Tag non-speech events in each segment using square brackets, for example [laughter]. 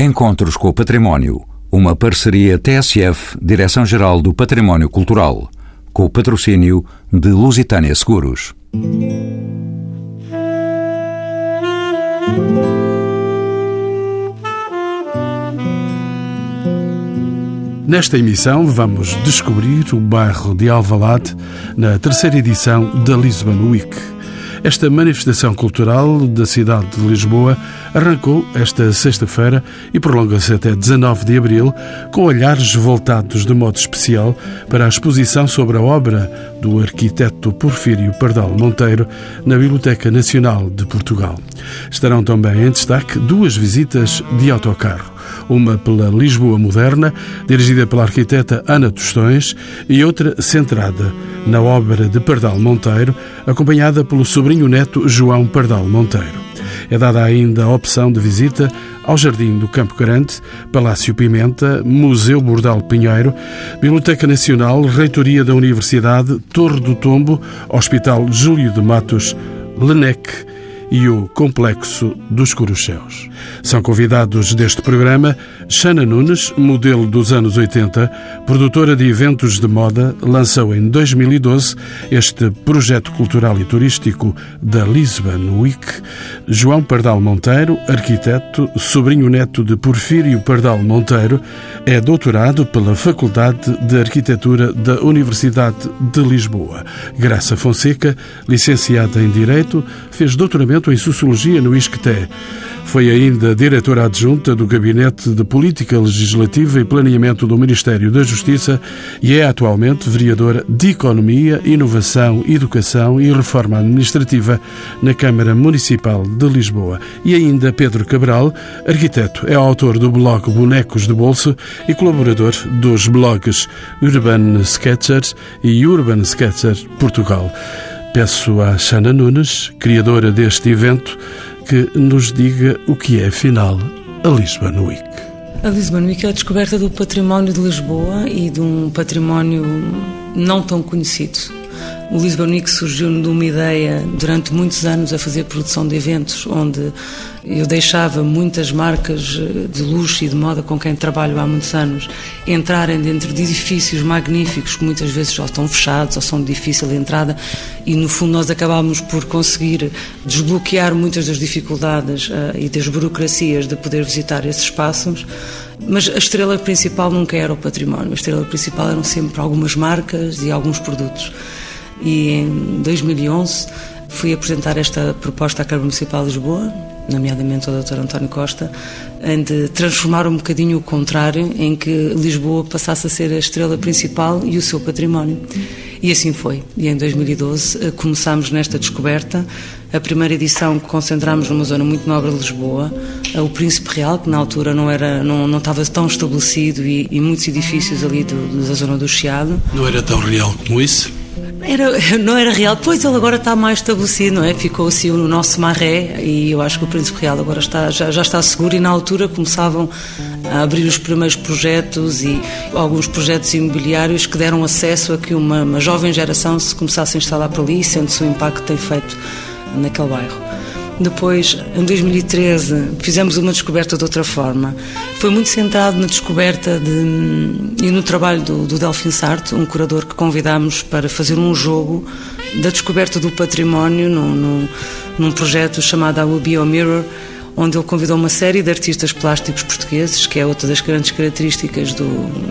Encontros com o Património, uma parceria TSF, Direção-Geral do Património Cultural, com o patrocínio de Lusitânia Seguros. Nesta emissão vamos descobrir o bairro de Alvalade na terceira edição da Lisbon Week. Esta manifestação cultural da cidade de Lisboa arrancou esta sexta-feira e prolonga-se até 19 de abril, com olhares voltados de modo especial para a exposição sobre a obra do arquiteto Porfírio Pardal Monteiro na Biblioteca Nacional de Portugal. Estarão também em destaque duas visitas de autocarro uma pela Lisboa Moderna, dirigida pela arquiteta Ana Tostões, e outra centrada na obra de Pardal Monteiro, acompanhada pelo sobrinho neto João Pardal Monteiro. É dada ainda a opção de visita ao Jardim do Campo Grande, Palácio Pimenta, Museu Bordal Pinheiro, Biblioteca Nacional, Reitoria da Universidade, Torre do Tombo, Hospital Júlio de Matos, Lenec e o Complexo dos Corucheus. São convidados deste programa Xana Nunes, modelo dos anos 80, produtora de eventos de moda, lançou em 2012 este projeto cultural e turístico da Lisbon Week. João Pardal Monteiro, arquiteto, sobrinho neto de Porfírio Pardal Monteiro, é doutorado pela Faculdade de Arquitetura da Universidade de Lisboa. Graça Fonseca, licenciada em Direito, fez doutoramento em Sociologia no ISCTE. Foi ainda diretora adjunta do Gabinete de Política Legislativa e Planeamento do Ministério da Justiça e é atualmente vereadora de Economia, Inovação, Educação e Reforma Administrativa na Câmara Municipal de Lisboa. E ainda Pedro Cabral, arquiteto, é autor do blog Bonecos de Bolso e colaborador dos blogs Urban Sketchers e Urban Sketcher Portugal. Peço a Xana Nunes, criadora deste evento, que nos diga o que é, afinal, a Lisbon Week. A Lisbon Week é a descoberta do património de Lisboa e de um património não tão conhecido. O Lisbon Week surgiu de uma ideia durante muitos anos a fazer produção de eventos, onde eu deixava muitas marcas eh, de luxo e de moda com quem trabalho há muitos anos entrarem dentro de edifícios magníficos que muitas vezes já estão fechados ou são de difícil entrada e no fundo nós acabámos por conseguir desbloquear muitas das dificuldades uh, e das burocracias de poder visitar esses espaços mas a estrela principal nunca era o património, a estrela principal eram sempre algumas marcas e alguns produtos. E em 2011 fui apresentar esta proposta à Câmara Municipal de Lisboa, nomeadamente ao Dr. António Costa, de transformar um bocadinho o contrário, em que Lisboa passasse a ser a estrela principal e o seu património. E assim foi. E em 2012 eh, começámos nesta descoberta. A primeira edição concentramos numa zona muito nobre de Lisboa, eh, o Príncipe Real, que na altura não, era, não, não estava tão estabelecido, e, e muitos edifícios ali do, da zona do Chiado. Não era tão real como isso? Era, [laughs] não era real, pois ele agora está mais estabelecido, não é? Ficou assim no nosso maré e eu acho que o Príncipe Real agora está, já, já está seguro e na altura começavam a abrir os primeiros projetos e alguns projetos imobiliários que deram acesso a que uma, uma jovem geração se começasse a instalar por ali, sendo-se o impacto que tem feito naquele bairro. Depois, em 2013, fizemos uma descoberta de outra forma. Foi muito centrado na descoberta de, e no trabalho do, do Delfim Sarto, um curador que convidámos para fazer um jogo da descoberta do património num, projeto chamado A Biomirror, onde ele convidou uma série de artistas plásticos portugueses, que é outra das grandes características do,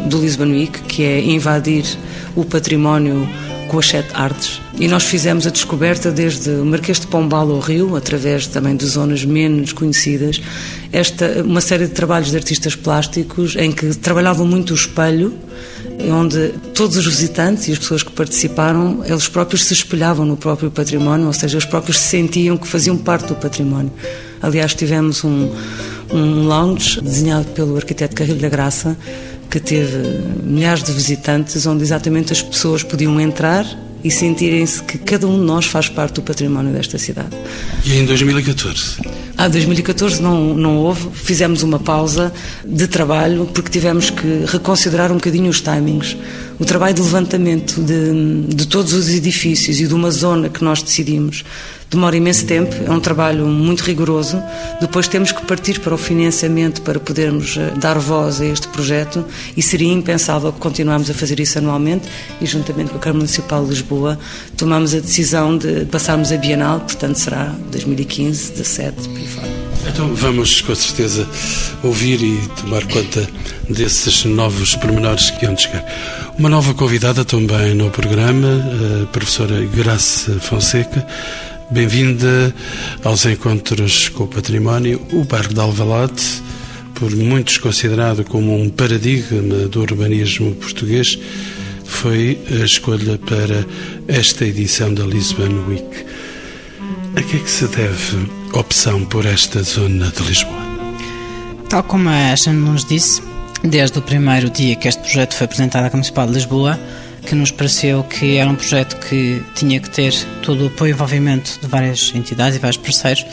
do Lisbon Week, que é invadir o património com as sete artes. E nós fizemos a descoberta desde o Marquês de Pombal ao Rio, através também de zonas menos conhecidas, esta, uma série de trabalhos de artistas plásticos em que trabalhavam muito o espelho, onde todos os visitantes e as pessoas que participaram, eles próprios se espelhavam no próprio património, ou seja, eles próprios se sentiam que faziam parte do património. Aliás, tivemos um, um lounge desenhado pelo arquiteto Carrilho da Graça, que teve milhares de visitantes, onde exatamente as pessoas podiam entrar e sentirem-se que cada um de nós faz parte do património desta cidade. E em 2014? Ah, Ah, 2014 não, não houve, fizemos uma pausa de trabalho porque tivemos que reconsiderar um bocadinho os timings. O trabalho de levantamento de, de todos os edifícios e de uma zona que nós decidimos demora imenso tempo, é um trabalho muito rigoroso. Depois temos que partir para o financiamento para podermos eh, dar voz a este projeto e seria impensável que continuarmos a fazer isso anualmente e juntamente com a Câmara Municipal de Lisboa tomamos a decisão de passarmos a Bienal, portanto será 2015, 17, por aí fora. Então vamos com certeza ouvir e tomar conta desses novos pormenores que de chegar. Uma nova convidada também no programa, a professora Graça Fonseca. Bem-vinda aos encontros com o património. O Bairro de Alvalade, por muitos considerado como um paradigma do urbanismo português, foi a escolha para esta edição da Lisbon Week. A que é que se deve a opção por esta zona de Lisboa? Tal como a Ashton nos disse, desde o primeiro dia que este projeto foi apresentado à Municipal de Lisboa, que nos pareceu que era um projeto que tinha que ter todo o apoio e envolvimento de várias entidades e vários parceiros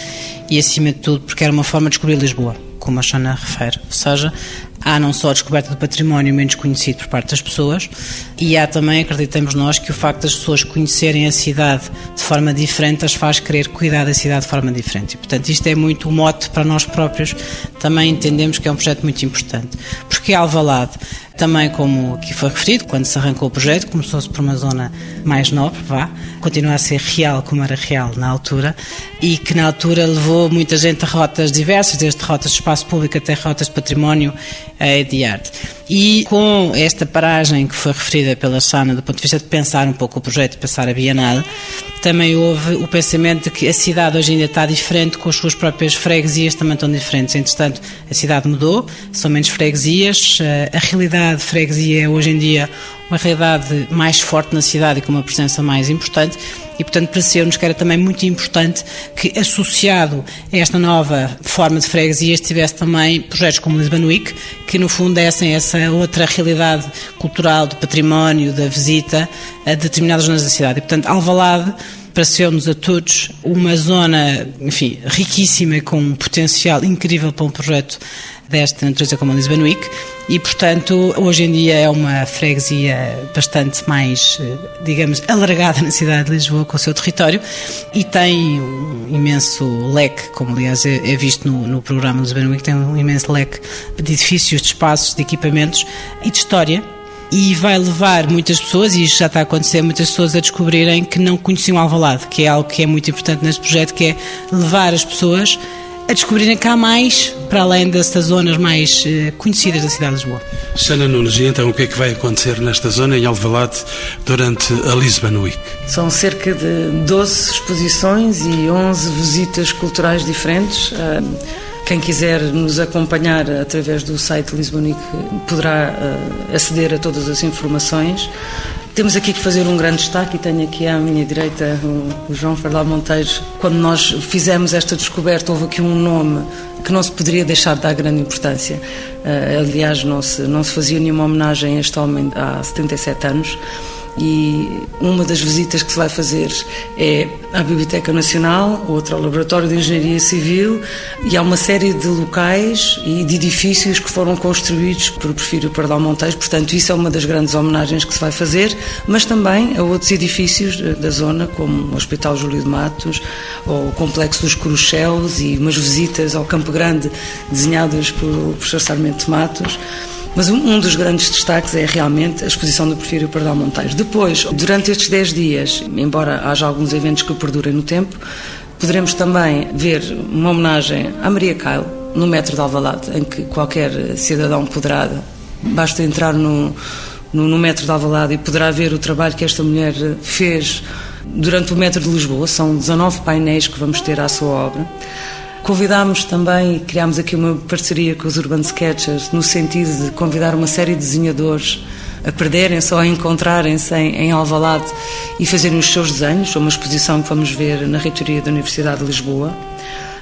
e, acima de tudo, porque era uma forma de descobrir Lisboa, como a Xana refere. Ou seja, há não só a descoberta do património menos conhecido por parte das pessoas, e há também, acreditamos nós, que o facto das pessoas conhecerem a cidade de forma diferente as faz querer cuidar da cidade de forma diferente. E, portanto, isto é muito o mote para nós próprios. Também entendemos que é um projeto muito importante. Porque Alvalade também, como aqui foi referido, quando se arrancou o projeto, começou-se por uma zona mais nobre, vá, continua a ser real como era real na altura, e que na altura levou muita gente a rotas diversas, desde rotas de espaço público até rotas de património de arte. E com esta paragem que foi referida pela Sana, do ponto de vista de pensar um pouco o projeto, pensar a Bienal, também houve o pensamento de que a cidade hoje ainda está diferente, com as suas próprias freguesias também estão diferentes. Entretanto, a cidade mudou, são menos freguesias, eh, a realidade de freguesia é hoje em dia uma realidade mais forte na cidade e com uma presença mais importante e, portanto, pareceu-nos que era também muito importante que, associado a esta nova forma de freguesia, estivesse também projetos como o Lisbon Week, que, no fundo, dessem essa outra realidade cultural, do património, da visita a determinadas zonas da cidade. E, portanto, Alvalade pareceu-nos a todos uma zona, enfim, riquíssima, com um potencial incrível para um projeto desta natureza como a Lisbon Week e, portanto, hoje em dia é uma freguesia bastante mais, digamos, alargada na cidade de Lisboa com o seu território e tem um imenso leque, como aliás é, é visto no, no programa Lisbon Week, tem um imenso leque de edifícios, de espaços, de equipamentos e de história e vai levar muitas pessoas, e isto já está a acontecer, muitas pessoas a descobrirem que não conheciam Alvalade, que é algo que é muito importante neste projeto, que é levar as pessoas a descobrirem que há mais, para além dessas zonas mais uh, conhecidas da cidade de Lisboa. Xana Nunes, e então o que é que vai acontecer nesta zona, em Alvalade, durante a Lisbon Week? São cerca de 12 exposições e 11 visitas culturais diferentes. Uh, quem quiser nos acompanhar através do site Lisbonic poderá uh, aceder a todas as informações. Temos aqui que fazer um grande destaque e tenho aqui à minha direita o, o João Fernando Monteiro. Quando nós fizemos esta descoberta, houve aqui um nome que não se poderia deixar de dar grande importância. Uh, aliás, não se, não se fazia nenhuma homenagem a este homem há 77 anos e uma das visitas que se vai fazer é à Biblioteca Nacional, outra ao Laboratório de Engenharia Civil e há uma série de locais e de edifícios que foram construídos por Porfírio Pardal Monteiro, portanto isso é uma das grandes homenagens que se vai fazer, mas também a outros edifícios da zona, como o Hospital Júlio de Matos ou o Complexo dos Coruchelos e umas visitas ao Campo Grande desenhadas por professor Sarmento Matos. Mas um, dos grandes destaques é realmente a exposição do Porfírio Pardal Monteiro. Depois, durante estes 10 dias, embora haja alguns eventos que perdurem no tempo, poderemos também ver uma homenagem à Maria Caio, no metro de Alvalade, em que qualquer cidadão poderá, basta entrar no, no, no metro de Alvalade e poderá ver o trabalho que esta mulher fez durante o metro de Lisboa. São 19 painéis que vamos ter à sua obra. Convidámos também, criámos aqui uma parceria com os Urban Sketchers, no sentido de convidar uma série de desenhadores a perderem-se ou a encontrarem-se em, em Alvalade e fazerem os seus desenhos, uma exposição que vamos ver na reitoria da Universidade de Lisboa.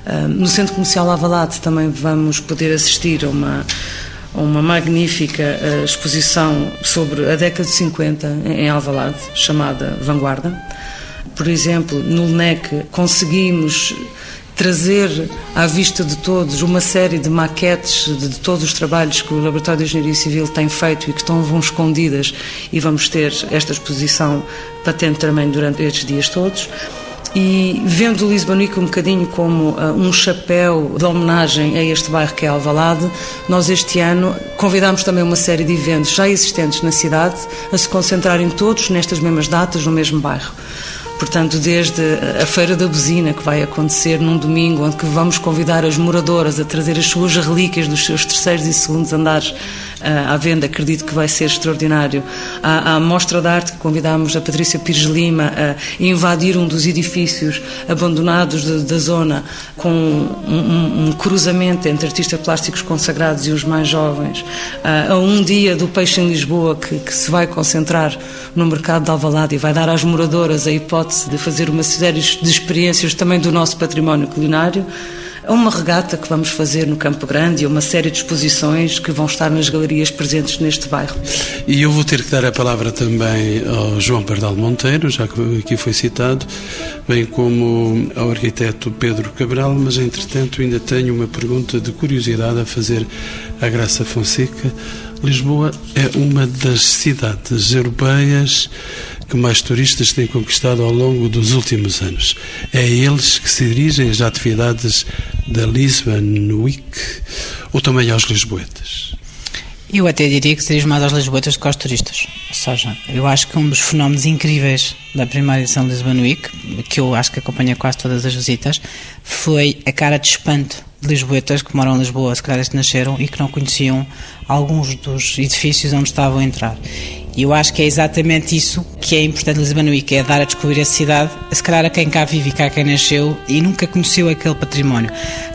Uh, no Centro Comercial Alvalade também vamos poder assistir a uma uma magnífica uh, exposição sobre a década de 50 em Alvalade, chamada Vanguarda. Por exemplo, no LNEC conseguimos trazer à vista de todos uma série de maquetes de, de, todos os trabalhos que o Laboratório de Engenharia Civil tem feito e que estão vão escondidas e vamos ter esta exposição patente também durante estes dias todos e vendo Lisbonico um bocadinho como uh, um chapéu de homenagem a este bairro que é Alvalade, nós este ano convidámos também uma série de eventos já existentes na cidade a se concentrarem todos nestas mesmas datas no mesmo bairro. Portanto, desde a Feira da Buzina, que vai acontecer num domingo, onde vamos convidar as moradoras a trazer as suas relíquias dos seus terceiros e segundos andares à venda, acredito que vai ser extraordinário. À, à Mostra de Arte, que convidámos a Patrícia Pires Lima a invadir um dos edifícios abandonados de, da zona, com um, um, cruzamento entre artistas plásticos consagrados e os mais jovens. A um dia do Peixe em Lisboa, que, que se vai concentrar no mercado de Alvalade e vai dar às moradoras a hipótese de fazer uma série de experiências também do nosso património culinário a uma regata que vamos fazer no Campo Grande e uma série de exposições que vão estar nas galerias presentes neste bairro. E eu vou ter que dar a palavra também ao João Pardal Monteiro, já que aqui foi citado, bem como ao arquiteto Pedro Cabral, mas entretanto ainda tenho uma pergunta de curiosidade a fazer à Graça Fonseca. Lisboa é uma das cidades europeias que mais turistas têm conquistado ao longo dos últimos anos. É a eles que se dirigem as atividades da Lisbon Week ou também aos lisboetas? Eu até diria que seria mais aos lisboetas do que aos turistas. Ou seja, eu acho que um dos fenómenos incríveis da primeira edição de Lisbon Week, que eu acho que acompanha quase todas as visitas, foi a cara de espanto de lisboetas que moram em Lisboa, se calhar desde nasceram, e que não conheciam alguns dos edifícios onde estavam a entrar. E eu acho que é exatamente isso que é importante que é dar a descobrir a cidade, se calhar a quem cá vive e cá quem nasceu e nunca conheceu aquele património.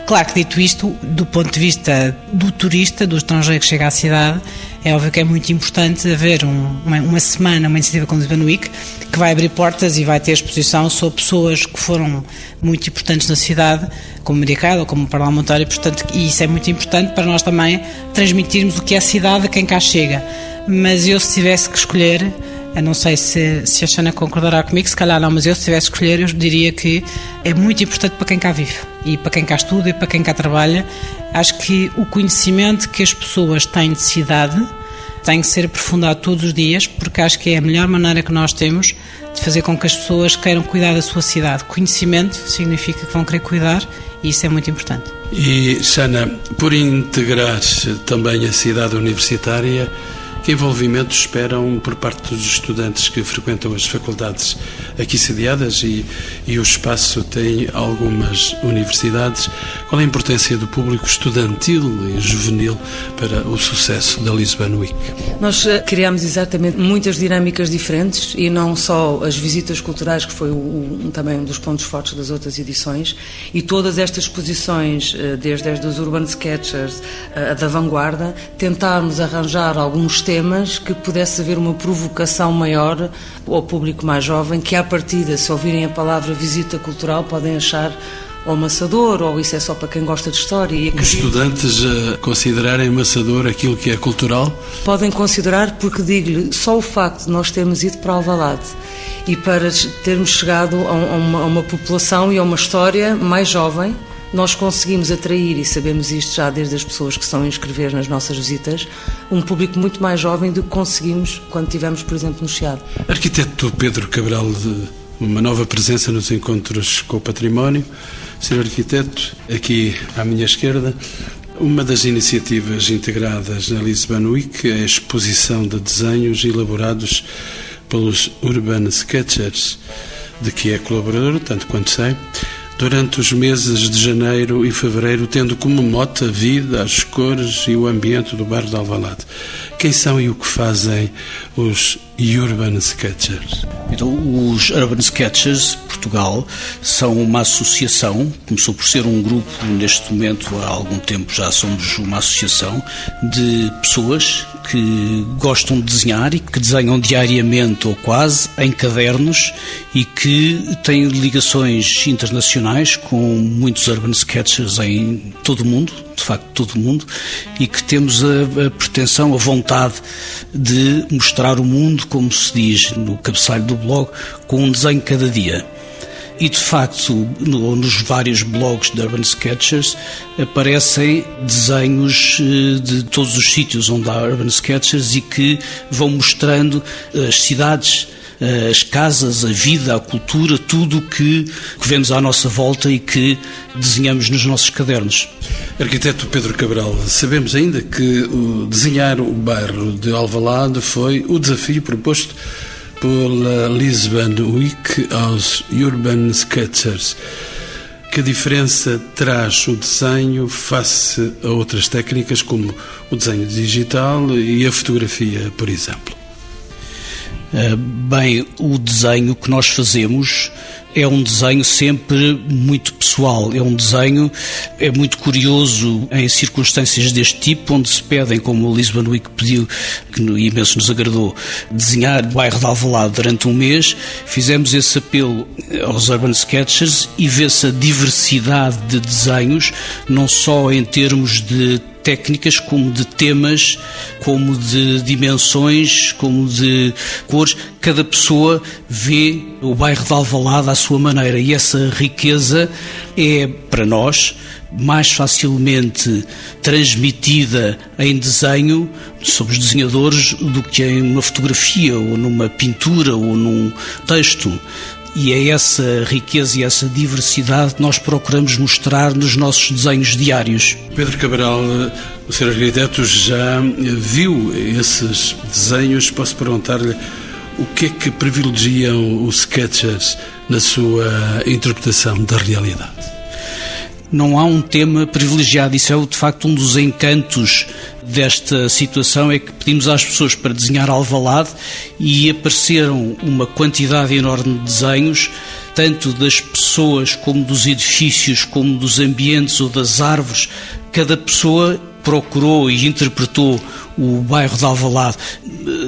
Claro que dito isto, do ponto de vista do turista, do estrangeiro que chega à cidade, é óbvio que é muito importante haver um, uma, uma, semana, uma iniciativa como Lisbon Week, que vai abrir portas e vai ter exposição sobre pessoas que foram muito importantes na cidade, como Maria Carla, como parlamentar, e, portanto, e isso é muito importante para nós também transmitirmos o que é a cidade a quem cá chega mas eu se tivesse que escolher, eu não sei se, se a Xana concordará comigo, se calhar não, mas eu se tivesse que escolher, eu diria que é muito importante para quem cá vive e para quem cá estuda e para quem cá trabalha. Acho que o conhecimento que as pessoas têm de cidade tem que ser aprofundado todos os dias, porque acho que é a melhor maneira que nós temos de fazer com que as pessoas queiram cuidar da sua cidade. Conhecimento significa que vão querer cuidar e isso é muito importante. E, Xana, por integrar também a cidade universitária, que envolvimento esperam por parte dos estudantes que frequentam as faculdades aqui sediadas e, e o espaço tem algumas universidades? Qual a importância do público estudantil e juvenil para o sucesso da Lisbon Week? Nós eh, criamos exatamente muitas dinâmicas diferentes e não só as visitas culturais, que foi também um dos pontos fortes das outras edições, e todas estas exposições, eh, desde as dos Urban Sketchers, a da vanguarda, tentarmos arranjar alguns temas temas que pudesse haver uma provocação maior ao público mais jovem, que à partida, se ouvirem a palavra visita cultural, podem achar ou amassador, ou isso é só para quem gosta de história. E Os estudantes uh, considerarem amassador aquilo que é cultural? Podem considerar, porque digo-lhe, só o facto de nós termos ido para Alvalade e para termos chegado a, uma, a uma população e a uma história mais jovem, nós conseguimos atrair, e sabemos isto já desde as pessoas que estão a inscrever nas nossas visitas, um público muito mais jovem do que conseguimos quando tivemos, por exemplo, no Chiado. Arquiteto Pedro Cabral, uma nova presença nos encontros com o património. Senhor arquiteto, aqui à minha esquerda, uma das iniciativas integradas na Lisbon Week é a exposição de desenhos elaborados pelos Urban Sketchers, de que é colaborador, tanto quanto sei durante os meses de janeiro e fevereiro, tendo como mote a vida, as cores e o ambiente do bairro de Alvalade. Quem são e o que fazem os Urban Sketchers? Então, os Urban Sketchers Portugal são uma associação, começou por ser um grupo, neste momento há algum tempo já somos uma associação de pessoas que gostam de desenhar e que desenham diariamente ou quase em cadernos e que têm ligações internacionais com muitos urban sketchers em todo o mundo, de facto todo o mundo, e que temos a, a pretensão, a vontade de mostrar o mundo, como se diz no cabeçalho do blog, com um desenho cada dia. E de facto, no, nos vários blogs de Urban Sketchers aparecem desenhos eh, de todos os sítios onde há Urban Sketchers e que vão mostrando as cidades as casas, a vida, a cultura, tudo o que, que vemos à nossa volta e que desenhamos nos nossos cadernos. Arquiteto Pedro Cabral, sabemos ainda que o desenhar o bairro de Alvalade foi o desafio proposto pela Lisbon Week aos Urban Sketchers. Que diferença traz o desenho face a outras técnicas como o desenho digital e a fotografia, por exemplo? Eh, bem, o desenho que nós fazemos é um desenho sempre muito pessoal. É um desenho é muito curioso em circunstâncias deste tipo, onde se pedem, como o Lisbon Week pediu, que imenso nos agradou, desenhar o bairro de Alvalade durante um mês. Fizemos esse apelo aos Urban Sketchers e vê-se a diversidade de desenhos, não só em termos de técnicas, como de temas, como de dimensões, como de cores. Cada pessoa vê o bairro de Alvalade à sua maneira e essa riqueza é, para nós, mais facilmente transmitida em desenho sobre os desenhadores do que em uma fotografia ou numa pintura ou num texto. E é essa riqueza e essa diversidade que nós procuramos mostrar nos nossos desenhos diários. Pedro Cabral, o Sr. Arquiteto já viu esses desenhos. Posso perguntar-lhe o que é que privilegiam os sketchers na sua interpretação da realidade? Não há um tema privilegiado. Isso é de facto um dos encantos desta situação é que pedimos às pessoas para desenhar Alvalade e apareceram uma quantidade enorme de desenhos, tanto das pessoas como dos edifícios, como dos ambientes ou das árvores. Cada pessoa procurou e interpretou o bairro de Alvalade,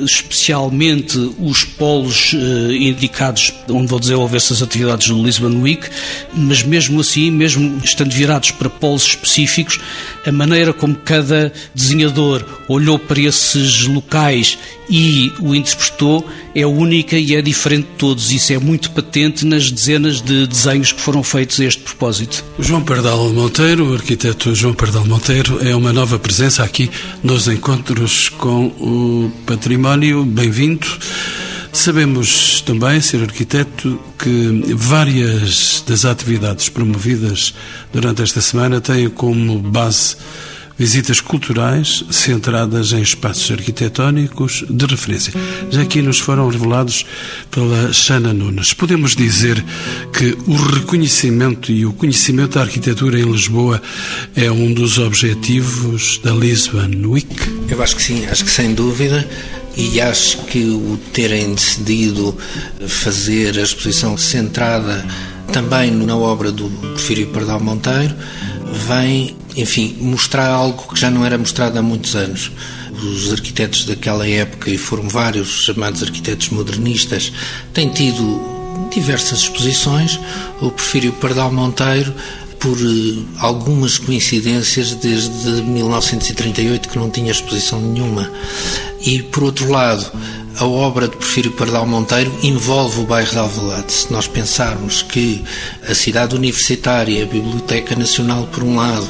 especialmente os polos eh, indicados onde vão desenvolver-se as atividades do Lisbon Week, mas mesmo assim, mesmo estando virados para polos específicos, a maneira como cada desenhador olhou para esses locais e o interpretou é única e é diferente de todos. Isso é muito patente nas dezenas de desenhos que foram feitos a este propósito. João Pardal Monteiro, o arquiteto João Pardal Monteiro, é uma nova presença aqui nos encontros com o património. Bem-vindo. Sabemos também, Sr. Arquiteto, que várias das atividades promovidas durante esta semana têm como base visitas culturais centradas em espaços arquitetónicos de referência. Já aqui nos foram revelados pela Xana Nunes. Podemos dizer que o reconhecimento e o conhecimento da arquitetura em Lisboa é um dos objetivos da Lisbon Week? Eu acho que sim, acho que sem dúvida. E acho que o terem decidido fazer a exposição centrada também na obra do Porfírio Pardal Monteiro vem enfim, mostrar algo que já não era mostrado há muitos anos. Os arquitetos daquela época, e foram vários chamados arquitetos modernistas, têm tido diversas exposições. O Porfírio Pardal Monteiro, por eh, algumas coincidências, desde 1938 que não tinha exposição nenhuma. E, por outro lado, a obra de Porfírio Pardal Monteiro envolve o bairro de Alvalade. Se nós pensarmos que a cidade universitária, a Biblioteca Nacional por um lado,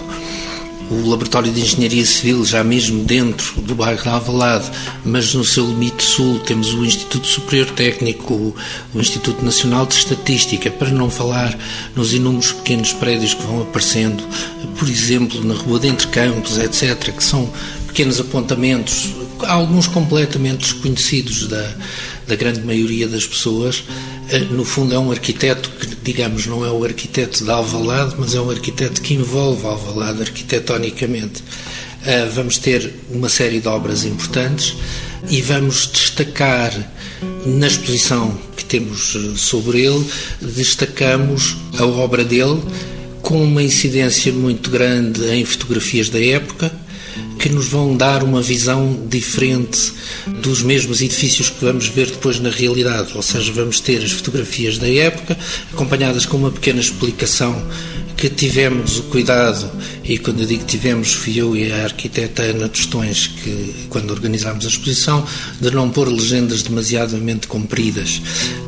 o Laboratório de Engenharia Civil, já mesmo dentro do bairro de Alvalade, mas no seu limite sul temos o Instituto Superior Técnico, o Instituto Nacional de Estatística, para não falar nos inúmeros pequenos prédios que vão aparecendo, por exemplo, na Rua de Entre Campos, etc., que são pequenos apontamentos, alguns completamente desconhecidos da, da grande maioria das pessoas. Eh, no fundo, é um arquiteto que, digamos, não é o arquiteto de Alvalade, mas é um arquiteto que envolve Alvalade arquitetonicamente. Eh, vamos ter uma série de obras importantes e vamos destacar na exposição que temos eh, sobre ele, destacamos a obra dele com uma incidência muito grande em fotografias da época que nos vão dar uma visão diferente dos mesmos edifícios que vamos ver depois na realidade. Ou seja, vamos ter as fotografias da época, acompanhadas com uma pequena explicação que tivemos o cuidado, e quando eu digo tivemos, fui eu e a arquiteta Ana Tostões, que quando organizámos a exposição, de não pôr legendas demasiadamente compridas,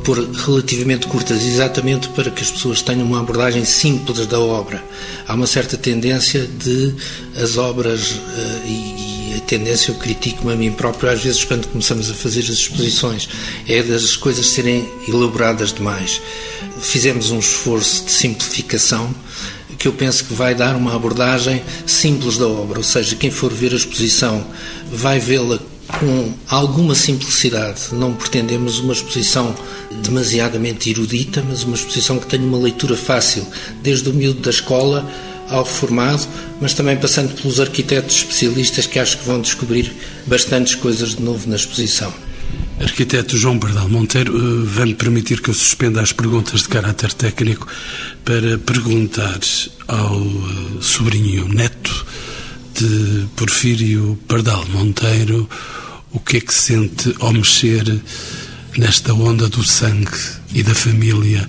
pôr relativamente curtas, exatamente para que as pessoas tenham uma abordagem simples da obra. Há uma certa tendência de as obras uh, e, e a tendência eu critico-me a mim próprio às vezes quando começamos a fazer as exposições é das coisas serem elaboradas demais. Fizemos um esforço de simplificação que eu penso que vai dar uma abordagem simples da obra, ou seja, quem for ver a exposição vai vê-la com alguma simplicidade. Não pretendemos uma exposição demasiadamente erudita, mas uma exposição que tenha uma leitura fácil, desde o miúdo da escola ao formado, mas também passando pelos arquitetos especialistas que acho que vão descobrir bastantes coisas de novo na exposição. Arquiteto João Bardal Monteiro, eh, vai-me permitir que eu suspenda as perguntas de caráter técnico para perguntar ao eh, sobrinho neto de Porfírio Pardal Monteiro o que é que sente ao mexer nesta onda do sangue e da família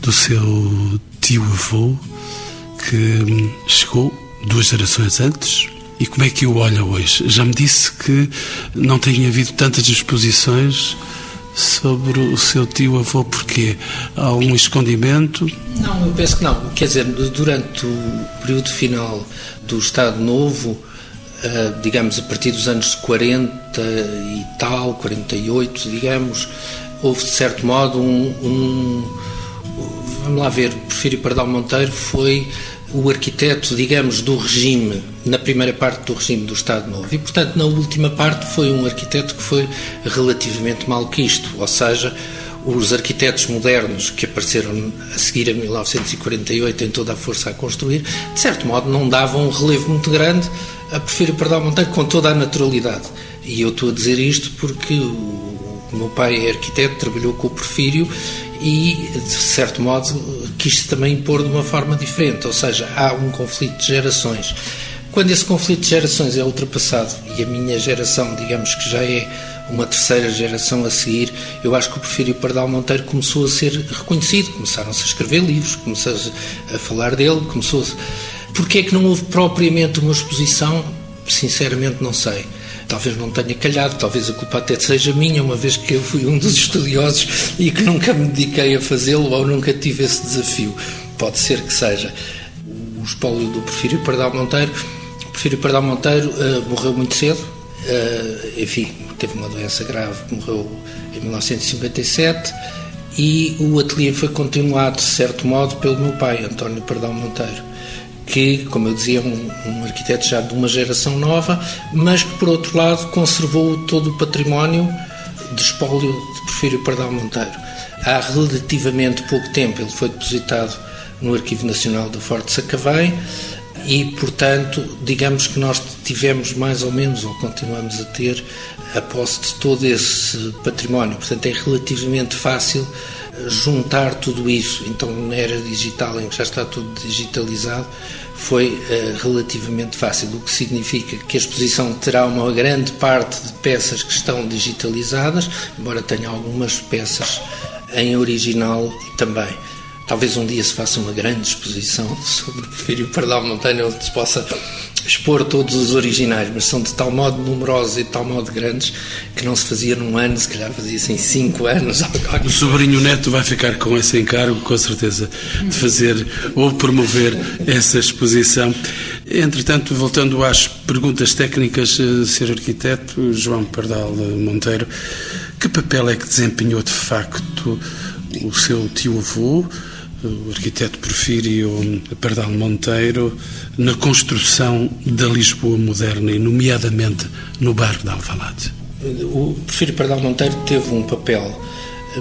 do seu tio-avô, que chegou duas gerações antes, e como é que o olha hoje? Já me disse que não tem havido tantas exposições sobre o seu tio-avô, porque há um escondimento? Não, eu penso que não. Quer dizer, durante o período final do Estado Novo, eh, digamos a partir dos anos 40 e tal, 48, digamos, houve de certo modo um, um vamos lá ver, Porfírio Pardal Monteiro foi o arquiteto, digamos, do regime, na primeira parte do regime do Estado Novo. E, portanto, na última parte foi um arquiteto que foi relativamente mal quisto, ou seja, os arquitetos modernos que apareceram a seguir a 1948 em toda a força a construir, de certo modo não davam um relevo muito grande a Porfírio Pardal Monteiro com toda a naturalidade. E eu estou a dizer isto porque o meu pai é arquiteto, trabalhou com o Porfírio e, de certo modo, quis também impor de uma forma diferente, ou seja, há um conflito de gerações. Quando esse conflito de gerações é ultrapassado e a minha geração, digamos que já é uma terceira geração a seguir, eu acho que o Porfírio Pardal Monteiro começou a ser reconhecido, começaram-se a escrever livros, começou a falar dele, começou. Porquê é que não houve propriamente uma exposição? Sinceramente não sei talvez não tenha calhado, talvez a culpa até seja minha, uma vez que eu fui um dos [laughs] estudiosos e que nunca me dediquei a fazê-lo ou nunca tive esse desafio. Pode ser que seja. O espólio do Porfírio Pardal Monteiro. O Porfírio Pardal Monteiro uh, morreu muito cedo, uh, enfim, teve uma doença grave, morreu em 1957 e o ateliê foi continuado, de certo modo, pelo meu pai, António Pardal Monteiro que, como eu dizia, é um, um arquiteto já de uma geração nova, mas que, por outro lado, conservou todo o património de espólio de Porfírio Pardal Monteiro. Há relativamente pouco tempo ele foi depositado no Arquivo Nacional do Forte Sacavém e, portanto, digamos que nós tivemos mais ou menos, ou continuamos a ter, a posse de todo esse património. Portanto, é relativamente fácil juntar tudo isso. Então, na era digital, em que já está tudo digitalizado, foi uh, relativamente fácil, o que significa que a exposição terá uma grande parte de peças que estão digitalizadas, embora tenha algumas peças em original também. Talvez um dia se faça uma grande exposição sobre o Porfírio Pardal Montanha, onde se possa expor todos os originais, mas são de tal modo numerosos e de tal modo grandes que não se fazia num ano, se calhar fazia-se em cinco anos. [laughs] O sobrinho neto vai ficar com esse encargo, com certeza, de fazer ou promover essa exposição. Entretanto, voltando às perguntas técnicas, eh, Sr. Arquiteto João Pardal Monteiro, que papel é que desempenhou de facto o seu tio-avô? O arquiteto Porfírio Pardal Monteiro, na construção da Lisboa moderna e, nomeadamente, no bairro de Alvalade? O Porfírio Pardal Monteiro teve um papel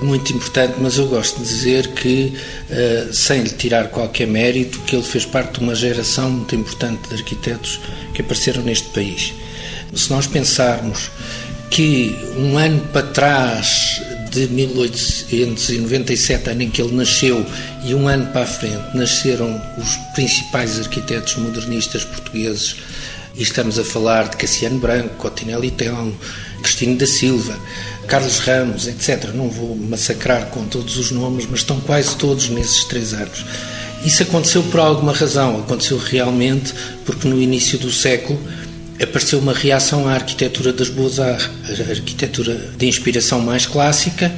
muito importante, mas eu gosto de dizer que, eh, sem lhe tirar qualquer mérito, que ele fez parte de uma geração muito importante de arquitetos que apareceram neste país. Se nós pensarmos que um ano para trás de 1897, ano em que ele nasceu, e um ano para a frente, nasceram os principais arquitetos modernistas portugueses. E estamos a falar de Cassiano Branco, Cotinelli Telmo, Cristino da Silva, Carlos Ramos, etc. Não vou massacrar com todos os nomes, mas estão quase todos nesses três anos. Isso aconteceu por alguma razão, aconteceu realmente porque no início do século apareceu uma reação à arquitetura das Beaux-Arts, a arquitetura de inspiração mais clássica,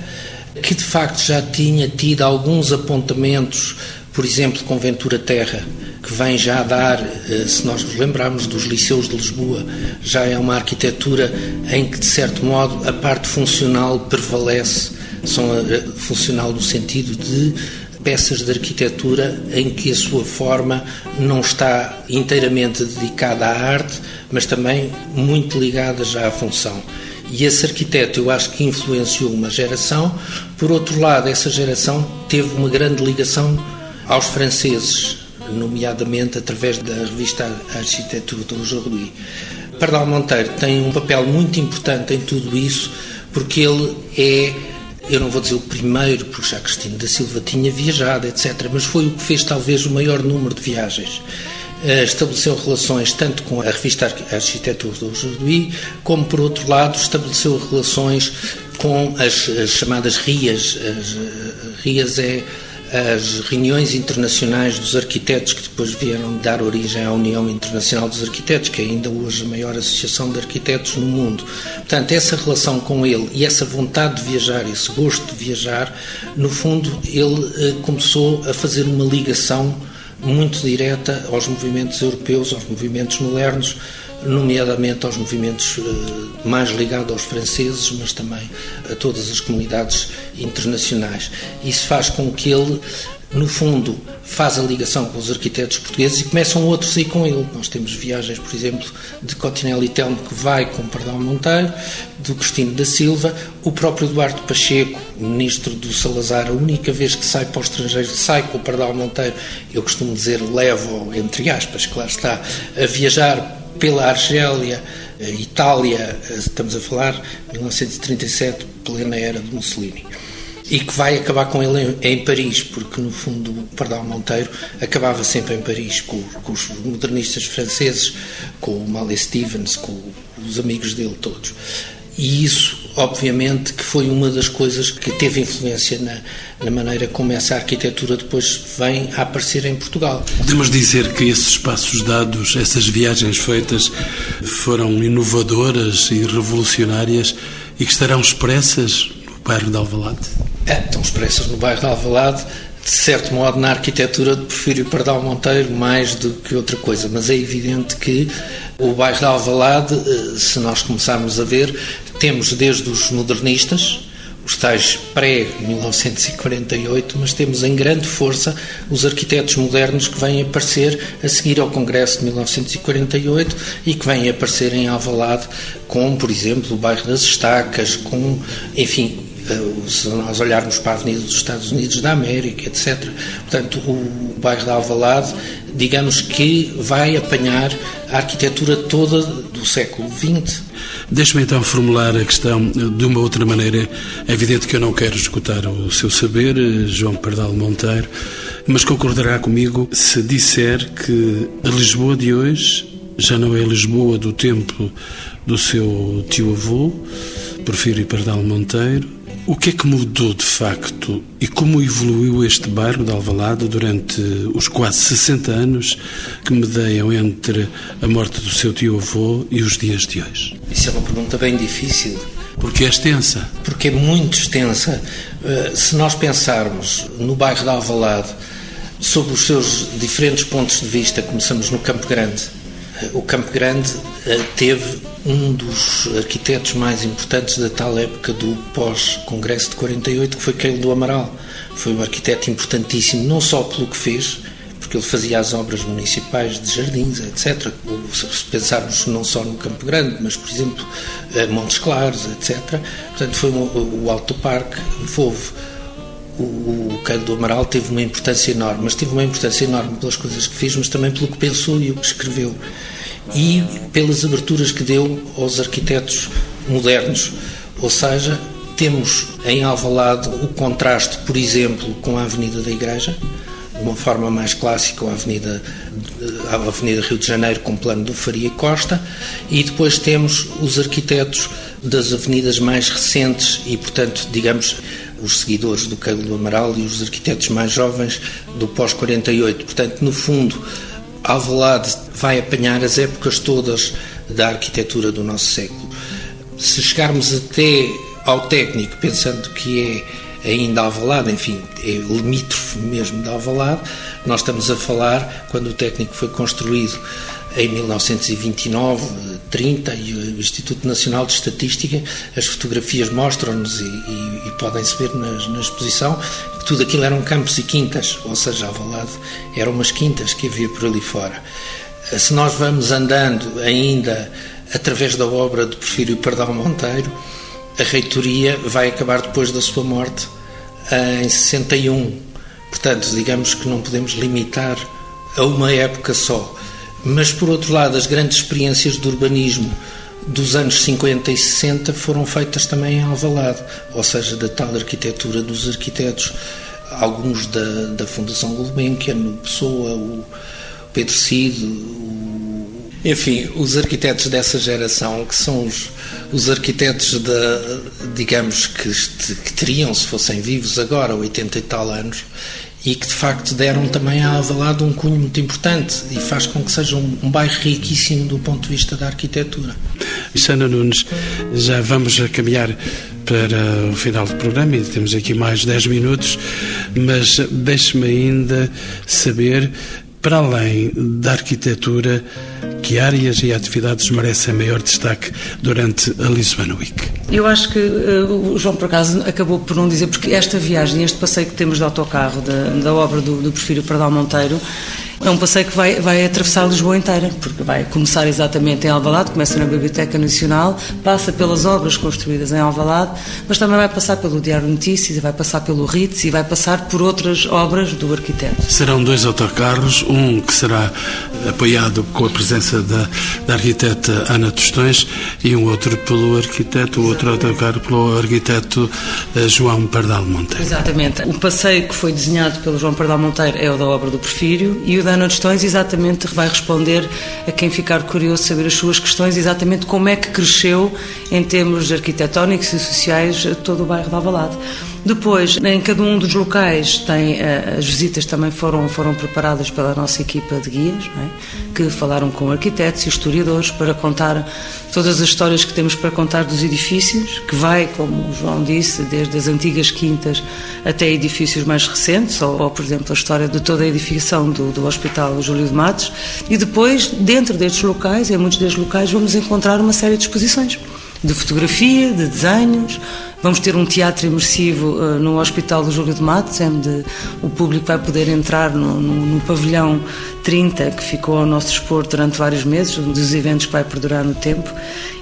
que de facto já tinha tido alguns apontamentos, por exemplo, com Ventura Terra, que vem já a dar, eh, se nós nos lembrarmos dos liceus de Lisboa, já é uma arquitetura em que, de certo modo, a parte funcional prevalece, são eh, funcional no sentido de peças de arquitetura em que a sua forma não está inteiramente dedicada à arte, mas também muito ligada já à função. E esse arquiteto eu acho que influenciou uma geração. Por outro lado, essa geração teve uma grande ligação aos franceses, nomeadamente através da revista Arquitetura do Aujourd'hui. Pardal Monteiro tem um papel muito importante em tudo isso, porque ele é eu não vou dizer o primeiro, porque já Cristina da Silva tinha viajado, etc., mas foi o que fez talvez o maior número de viagens. Eh, estabeleceu relações tanto com a revista Arquitetura do Jorduí, como, por outro lado, estabeleceu relações com as, as chamadas RIAs. As, eh, RIAs é as reuniões internacionais dos arquitetos que depois vieram dar origem à União Internacional dos Arquitetos, que é ainda hoje a maior associação de arquitetos no mundo. Portanto, essa relação com ele e essa vontade de viajar, esse gosto de viajar, no fundo, ele eh, começou a fazer uma ligação muito direta aos movimentos europeus, aos movimentos modernos, nomeadamente aos movimentos eh, mais ligados aos franceses, mas também a todas as comunidades internacionais. Isso faz com que ele, no fundo, faz a ligação com os arquitetos portugueses e começam outros a ir com ele. Nós temos viagens, por exemplo, de Cotinelli Telmo que vai com Pardal Monteiro, do Cristino da Silva, o próprio Eduardo Pacheco, ministro do Salazar, a única vez que sai para o estrangeiro, sai com o Pardal Monteiro, eu costumo dizer, levo, entre aspas, claro está, a viajar pela Argélia, Itália, estamos a falar 1937, plena era de Mussolini. E que vai acabar com ele em, em Paris, porque no fundo o Pardal Monteiro acabava sempre em Paris, com, com os modernistas franceses, com o Malé Stevens, com os amigos dele todos. E isso, obviamente, que foi uma das coisas que teve influência na, na maneira como essa arquitetura depois vem a aparecer em Portugal. Podemos dizer que esses espaços dados, essas viagens feitas, foram inovadoras e revolucionárias e que estarão expressas no bairro de Alvalade? É, estão expressas no bairro de Alvalade, de certo modo na arquitetura de Porfírio Pardal Monteiro mais do que outra coisa, mas é evidente que o bairro de Alvalade, eh, se nós começarmos a ver, temos desde os modernistas, os tais pré-1948, mas temos em grande força os arquitetos modernos que vêm aparecer a seguir ao Congresso de 1948 e que vêm aparecer em Alvalade, com, por exemplo, o bairro das Estacas, com, enfim, se nós olharmos para a Avenida dos Estados Unidos da América, etc. Portanto, o bairro de Alvalade, digamos que vai apanhar a arquitetura toda do século XX. Deixe-me então formular a questão de uma outra maneira. É evidente que eu não quero escutar o seu saber, João Pardal Monteiro, mas concordará comigo se disser que a Lisboa de hoje já não é Lisboa do tempo do seu tio-avô, Porfírio Pardal Monteiro, o que é que mudou de facto e como evoluiu este bairro de Alvalade durante os quase 60 anos que medeiam entre a morte do seu tio-avô e os dias de hoje? Isso é uma pergunta bem difícil. Porque é extensa. Porque é muito extensa. Eh, se nós pensarmos no bairro de Alvalade, sob os seus diferentes pontos de vista, começamos no Campo Grande. Eh, o Campo Grande eh, teve um dos arquitetos mais importantes da tal época do pós-congresso de 48, que foi Keilo do Amaral. Foi um arquiteto importantíssimo, não só pelo que fez, porque ele fazia as obras municipais de jardins, etc. Se pensarmos não só no Campo Grande, mas, por exemplo, Montes Claros, etc. Portanto, foi o Alto Parque, houve o Keilo do Amaral teve uma importância enorme, mas teve uma importância enorme pelas coisas que fez, mas também pelo que pensou e o que escreveu e pelas aberturas que deu aos arquitetos modernos. Ou seja, temos em Alvalade o contraste, por exemplo, com a Avenida da Igreja, de uma forma mais clássica, a Avenida, a Avenida Rio de Janeiro com plano do Faria Costa, e depois temos os arquitetos das avenidas mais recentes e, portanto, digamos, os seguidores do Cabo do Amaral e os arquitetos mais jovens do pós-48. Portanto, no fundo, Alvalade vai apanhar as épocas todas da arquitetura do nosso século. Se chegarmos até ao técnico, pensando que é ainda Alvalade, enfim, é limítrofe mesmo de Alvalade, nós estamos a falar, quando o técnico foi construído em 1929, 30, e o Instituto Nacional de Estatística, as fotografias mostram-nos e, e, e podem-se ver na, exposição que tudo aquilo eram campos e quintas, ou seja, Alvalade eram umas quintas que havia por ali fora. Se nós vamos andando ainda através da obra de Porfírio Pardal Monteiro, a reitoria vai acabar depois da sua morte em 61. Portanto, digamos que não podemos limitar a uma época só. Mas, por outro lado, as grandes experiências de urbanismo dos anos 50 e 60 foram feitas também em Alvalade, ou seja, da tal arquitetura dos arquitetos, alguns da, da Fundação Gulbenkian, o Pessoa, o Pedro Cid, o... enfim, os arquitetos dessa geração, que são os, os arquitetos, da, digamos, que, que teriam, se fossem vivos agora, 80 e tal anos, e que de facto deram também à Avalado um cunho muito importante e faz com que seja um, um bairro riquíssimo do ponto de vista da arquitetura. Sana Nunes, já vamos a caminhar para o final do programa e temos aqui mais 10 minutos, mas deixe-me ainda saber, para além da arquitetura, que áreas e atividades merecem maior destaque durante a Lisbon Week? Eu acho que uh, o João, por acaso, acabou por não dizer, porque esta viagem, este passeio que temos de autocarro da, da obra do, do Porfírio Pardal Monteiro, é um passeio que vai, vai atravessar Lisboa inteira, porque vai começar exatamente em Alvalade, começa na Biblioteca Nacional, passa pelas obras construídas em Alvalade, mas também vai passar pelo Diário Notícias, vai passar pelo Ritz e vai passar por outras obras do arquiteto. Serão dois autocarros, um que será apoiado com a presença da, da arquiteta Ana Tostões e um outro pelo arquiteto, o outro autocarro pelo arquiteto eh, João Pardal Monteiro. Exatamente. O passeio que foi desenhado pelo João Pardal Monteiro é o da obra do Perfírio e o da Ana Tostões exatamente vai responder a quem ficar curioso saber as suas questões, exatamente como é que cresceu em termos arquitetónicos e sociais todo o bairro de Alvalade. Depois, em cada um dos locais, tem, eh, as visitas também foram, foram preparadas pela nossa equipa de guias, é? que falaram com arquitetos e historiadores para contar todas as histórias que temos para contar dos edifícios, que vai, como o João disse, desde as antigas quintas até edifícios mais recentes, ou, ou por exemplo, a história de toda a edificação do, do Hospital Júlio de Matos. E depois, dentro destes locais, em muitos destes locais, vamos encontrar uma série de exposições de fotografia, de desenhos, Vamos ter um teatro imersivo uh, no Hospital do Júlio de Matos, onde o público vai poder entrar no, no, no, pavilhão 30, que ficou ao nosso dispor durante vários meses, um dos eventos que vai perdurar no tempo,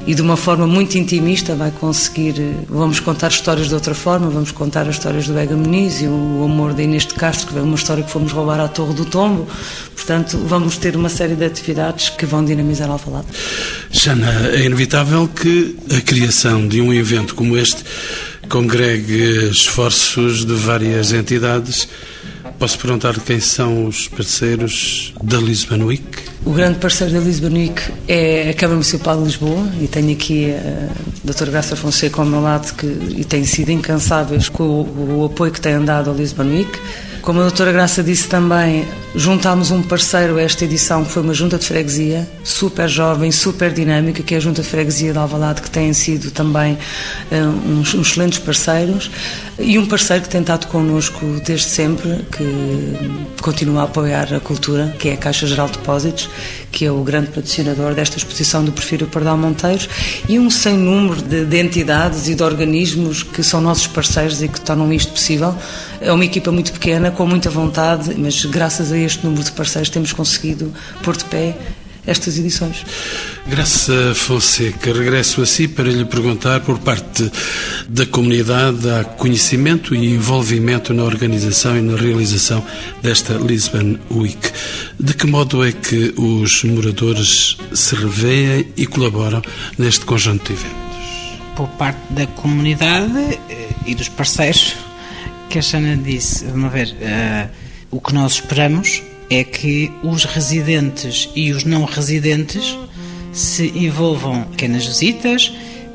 e de uma forma muito intimista vai conseguir. Uh, vamos contar histórias de outra forma, vamos contar as histórias do Ega Muniz e o, amor da Inês de Castro, que é uma história que fomos roubar à Torre do Tombo. Portanto, vamos ter uma série de atividades que vão dinamizar Alvalade. Jana, é inevitável que a criação de um evento como este congregue esforços de várias entidades. Posso perguntar quem são os parceiros da Lisbon Week? O grande parceiro da Lisbon Week é a Câmara Municipal de Lisboa e tenho aqui a doutora Graça Fonseca ao meu lado que, e tem sido incansáveis com o, o apoio que tem dado à Lisbon Week. Como a doutora Graça disse também, juntámos um parceiro a esta edição, que foi uma junta de freguesia, super jovem, super dinâmica, que é a junta de freguesia de Alvalade, que têm sido também uh, uns, uns, excelentes parceiros, e um parceiro que tem estado connosco desde sempre, que continua a apoiar a cultura, que é a Caixa Geral de Depósitos, que é o grande patrocinador desta exposição do Perfil Pardal Monteiros, e um sem número de, de entidades e de organismos que são nossos parceiros e que tornam isto possível. É uma equipa muito pequena, com muita vontade, mas graças a este número de parceiros temos conseguido pôr de pé estas edições. Graça Fonseca, regresso a si para lhe perguntar, por parte da comunidade, há conhecimento e envolvimento na organização e na realização desta Lisbon Week. De que modo é que os moradores se revêem e colaboram neste conjunto de eventos? Por parte da comunidade eh, e dos parceiros, que a Xana disse, vamos ver, uh, o que nós esperamos é que os residentes e os não residentes se envolvam quer nas visitas,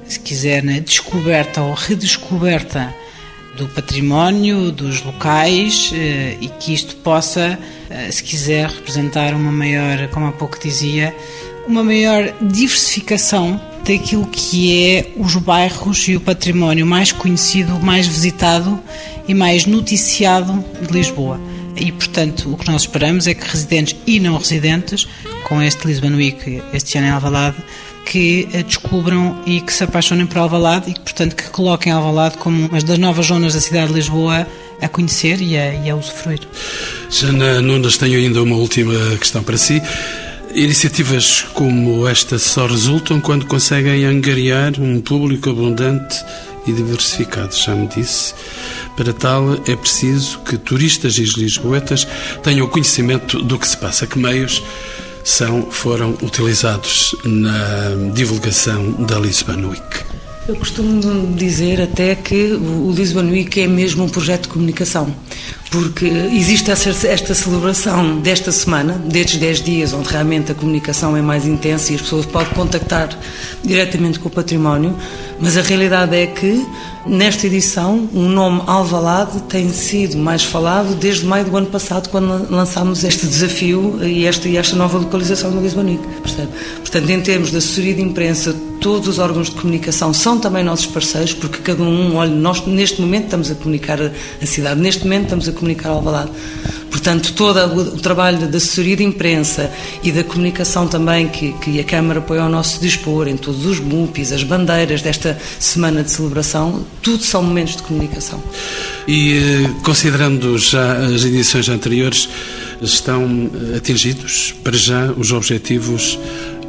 se quiser na descoberta ou redescoberta do património, dos locais eh, e que isto possa, eh, se quiser, representar uma maior, como há pouco dizia, uma maior diversificação daquilo que é os bairros e o património mais conhecido, mais visitado e mais noticiado de Lisboa. E, portanto, o que nós esperamos é que residentes e não residentes, com este Lisbon Week este ano em Alvalade, que descubram e que se apaixonem por Alvalade e portanto, que coloquem Alvalade como uma das novas zonas da cidade de Lisboa a conhecer e a, e a usufruir. Jana Nunes, tenho ainda uma última questão para si. Iniciativas como esta só resultam quando conseguem angariar um público abundante e diversificado, já me disse. Para tal, é preciso que turistas e lisboetas tenham conhecimento do que se passa, que meios são, foram utilizados na divulgação da Lisbon Week. Eu costumo dizer até que o Lisbon Week é mesmo um projeto de comunicação, porque existe esta celebração desta semana, destes 10 dias, onde realmente a comunicação é mais intensa e as pessoas podem contactar diretamente com o património, mas a realidade é que Nesta edição, o nome Alvalade tem sido mais falado desde maio do ano passado, quando lançámos este desafio e esta, e esta nova localização no Lisbonic. Percebe? Portanto, em termos de assessoria de imprensa, todos os órgãos de comunicação são também nossos parceiros, porque cada um, olha, nós neste momento estamos a comunicar a cidade, neste momento estamos a comunicar Alvalade. Portanto, todo o trabalho da assessoria de imprensa e da comunicação também que, que a Câmara põe ao nosso dispor, em todos os MUPIs, as bandeiras desta semana de celebração, tudo são momentos de comunicação. E eh, considerando já as edições anteriores, estão atingidos para já os objetivos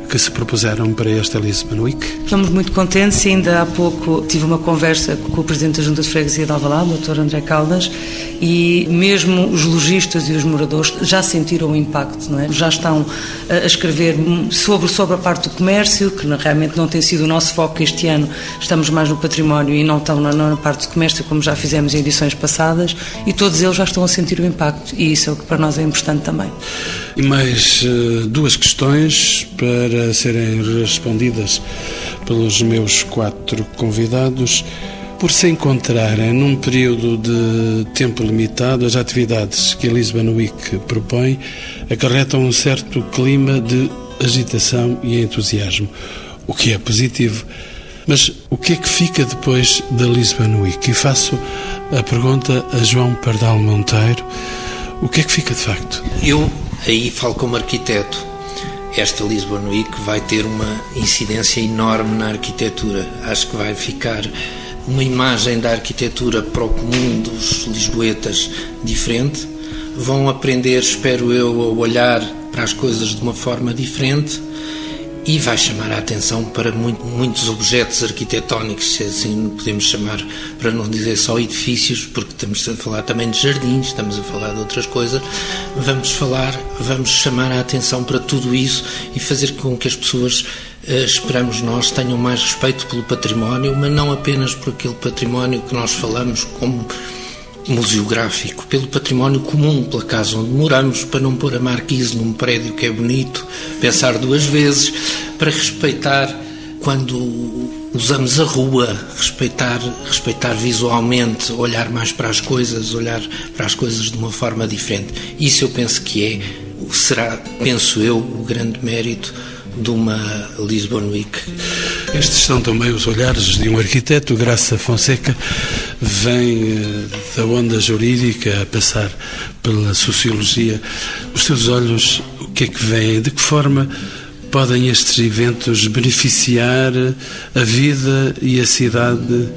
que se propuseram para esta Lisbon Week? Estamos muito contentes ainda há pouco tive uma conversa com o Presidente da Junta de Freguesia de Alvalade, o Dr. André Caldas, e mesmo os lojistas e os moradores já sentiram o impacto, não é? Já estão a escrever sobre, sobre a parte do comércio, que realmente não tem sido o nosso foco este ano, estamos mais no património e não estão na, na parte do comércio, como já fizemos em edições passadas, e todos eles já estão a sentir o impacto, e isso é o que para nós é importante também. E mais uh, duas questões para serem respondidas pelos meus quatro convidados. Por se encontrarem num período de tempo limitado, as atividades que a Lisbon Week propõe acarretam um certo clima de agitação e entusiasmo, o que é positivo. Mas o que é que fica depois da Lisbon Week? E faço a pergunta a João Pardal Monteiro: o que é que fica de facto? Eu aí falo como arquiteto. Esta Lisbon Week vai ter uma incidência enorme na arquitetura. Acho que vai ficar uma imagem da arquitetura para o comum dos lisboetas diferente. Vão aprender, espero eu, a olhar para as coisas de uma forma diferente e vai chamar a atenção para muito, muitos objetos arquitetónicos, se assim podemos chamar, para não dizer só edifícios, porque estamos a falar também de jardins, estamos a falar de outras coisas. Vamos falar, vamos chamar a atenção para tudo isso e fazer com que as pessoas, eh, esperamos nós, tenham mais respeito pelo património, mas não apenas por aquele património que nós falamos como museográfico, pelo património comum, pela casa onde moramos, para não pôr a marquise num prédio que é bonito, pensar duas vezes, para respeitar quando usamos a rua, respeitar, respeitar visualmente, olhar mais para as coisas, olhar para as coisas de uma forma diferente. Isso eu penso que é, será, penso eu, o grande mérito de uma Lisbon Week. Estes são também os olhares de um arquiteto, Graça Fonseca, vem eh, da onda jurídica a passar pela sociologia. Os seus olhos, o que é que vem? De que forma podem estes eventos beneficiar a vida e a cidade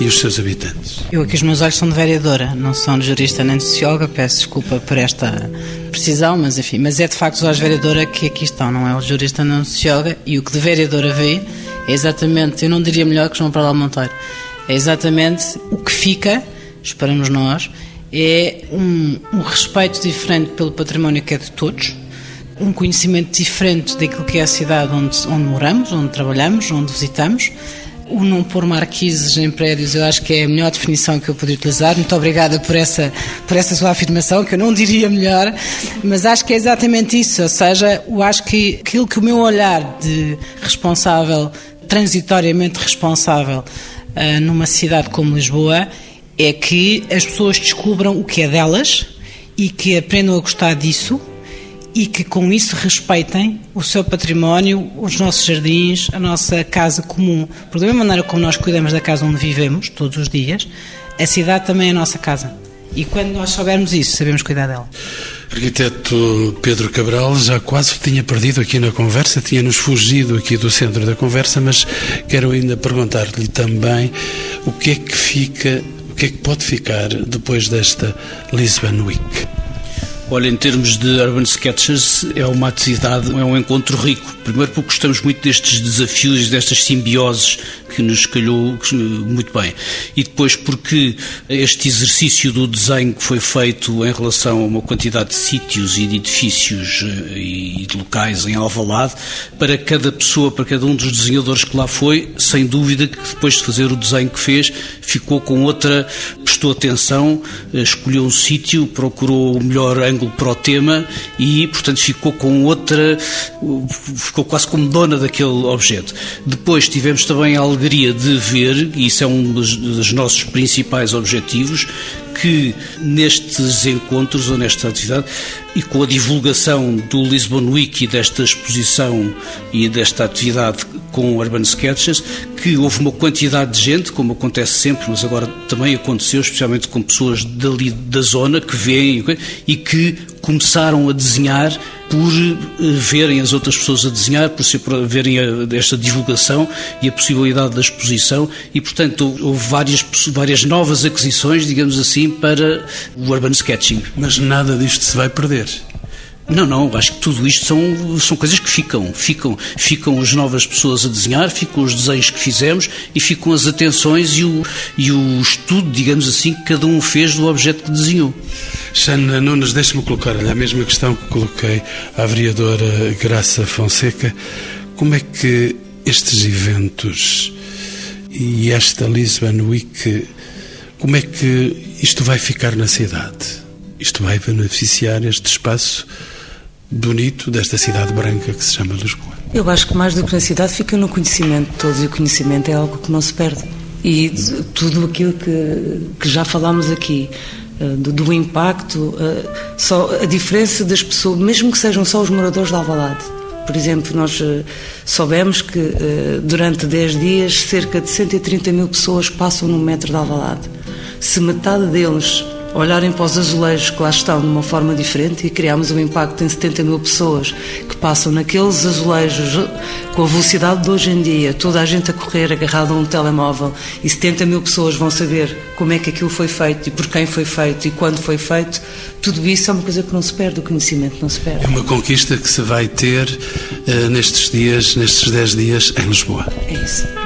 e os seus habitantes? Eu aqui os meus olhos são de vereadora, não são de jurista nem de socióloga, peço desculpa por esta precisão, mas enfim, mas é de facto os olhos de vereadora que aqui estão, não é o jurista nem o socióloga, e o que de vereadora vê é exatamente, eu não diria melhor que João Paulo Monteiro, é exatamente o que fica, esperamos nós, é um, um respeito diferente pelo património que é de todos, um conhecimento diferente daquilo que é a cidade onde, onde moramos, onde trabalhamos, onde visitamos, o não pôr marquises em prédios, eu acho que é a melhor definição que eu poderia utilizar. Muito obrigada por essa, por essa sua afirmação, que eu não diria melhor, mas acho que é exatamente isso. Ou seja, eu acho que aquilo que o meu olhar de responsável, transitoriamente responsável, uh, numa cidade como Lisboa, é que as pessoas descubram o que é delas e que aprendam a gostar disso e que com isso respeitem o seu património, os nossos jardins, a nossa casa comum. Porque da mesma maneira como nós cuidamos da casa onde vivemos todos os dias, a cidade também é a nossa casa. E quando nós soubermos isso, sabemos cuidar dela. Arquiteto Pedro Cabral já quase tinha perdido aqui na conversa, tinha-nos fugido aqui do centro da conversa, mas quero ainda perguntar-lhe também o que é que fica, o que é que pode ficar depois desta Lisbon Week. Olha, em termos de Urban Sketches, é uma atividade, é um encontro rico. Primeiro porque gostamos muito destes desafios, destas simbioses que nos calhou muito bem. E depois porque este exercício do desenho que foi feito em relação a uma quantidade de sítios e de edifícios eh, e de locais em Alvalade, para cada pessoa, para cada um dos desenhadores que lá foi, sem dúvida que depois de fazer o desenho que fez, ficou com outra, prestou atenção, eh, escolheu um sítio, procurou o melhor ângulo para o tema e, portanto, ficou com outra, ficou quase como dona daquele objeto. Depois tivemos também a alegria de ver, e isso é um dos, dos nossos principais objetivos, que nestes encontros ou nesta atividade e com a divulgação do Lisbon e desta exposição e desta atividade com Urban Sketches, que houve uma quantidade de gente, como acontece sempre, mas agora também aconteceu, especialmente com pessoas dali da zona que veem e que começaram a desenhar por eh, verem as outras pessoas a desenhar, por, verem esta divulgação e a possibilidade da exposição e, portanto, houve várias, várias novas aquisições, digamos assim, para o urban sketching. Mas nada disto se vai perder. Não, não, acho que tudo isto são, são coisas que ficam. Ficam, ficam as novas pessoas a desenhar, ficam os desenhos que fizemos e ficam as atenções e o, e o estudo, digamos assim, que cada um fez do objeto que desenhou. Xana Nunes, deixe-me colocar-lhe a mesma questão que coloquei à vereadora Graça Fonseca. Como é que estes eventos e esta Lisbon Week, como é que isto vai ficar na cidade? Isto vai beneficiar este espaço bonito desta cidade branca que se chama Lisboa. Eu acho que mais do que na cidade fica no conhecimento de todos e o conhecimento é algo que não se perde. E tudo aquilo que, que já falámos aqui, eh, do, do, impacto, eh, só a diferença das pessoas, mesmo que sejam só os moradores de Alvalade. Por exemplo, nós eh, soubemos que durante 10 dias cerca de 130 mil pessoas passam no metro de Alvalade. Se metade deles olharem para os azulejos que lá estão de uma forma diferente e criámos um impacto em 70 mil pessoas que passam naqueles azulejos com a velocidade de hoje em dia, toda a gente a correr agarrado a um telemóvel e 70 mil pessoas vão saber como é que aquilo foi feito e por quem foi feito e quando foi feito, tudo isso é uma coisa que não se perde, o conhecimento não se perde. É uma conquista que se vai ter uh, nestes dias, nestes 10 dias em Lisboa. É isso.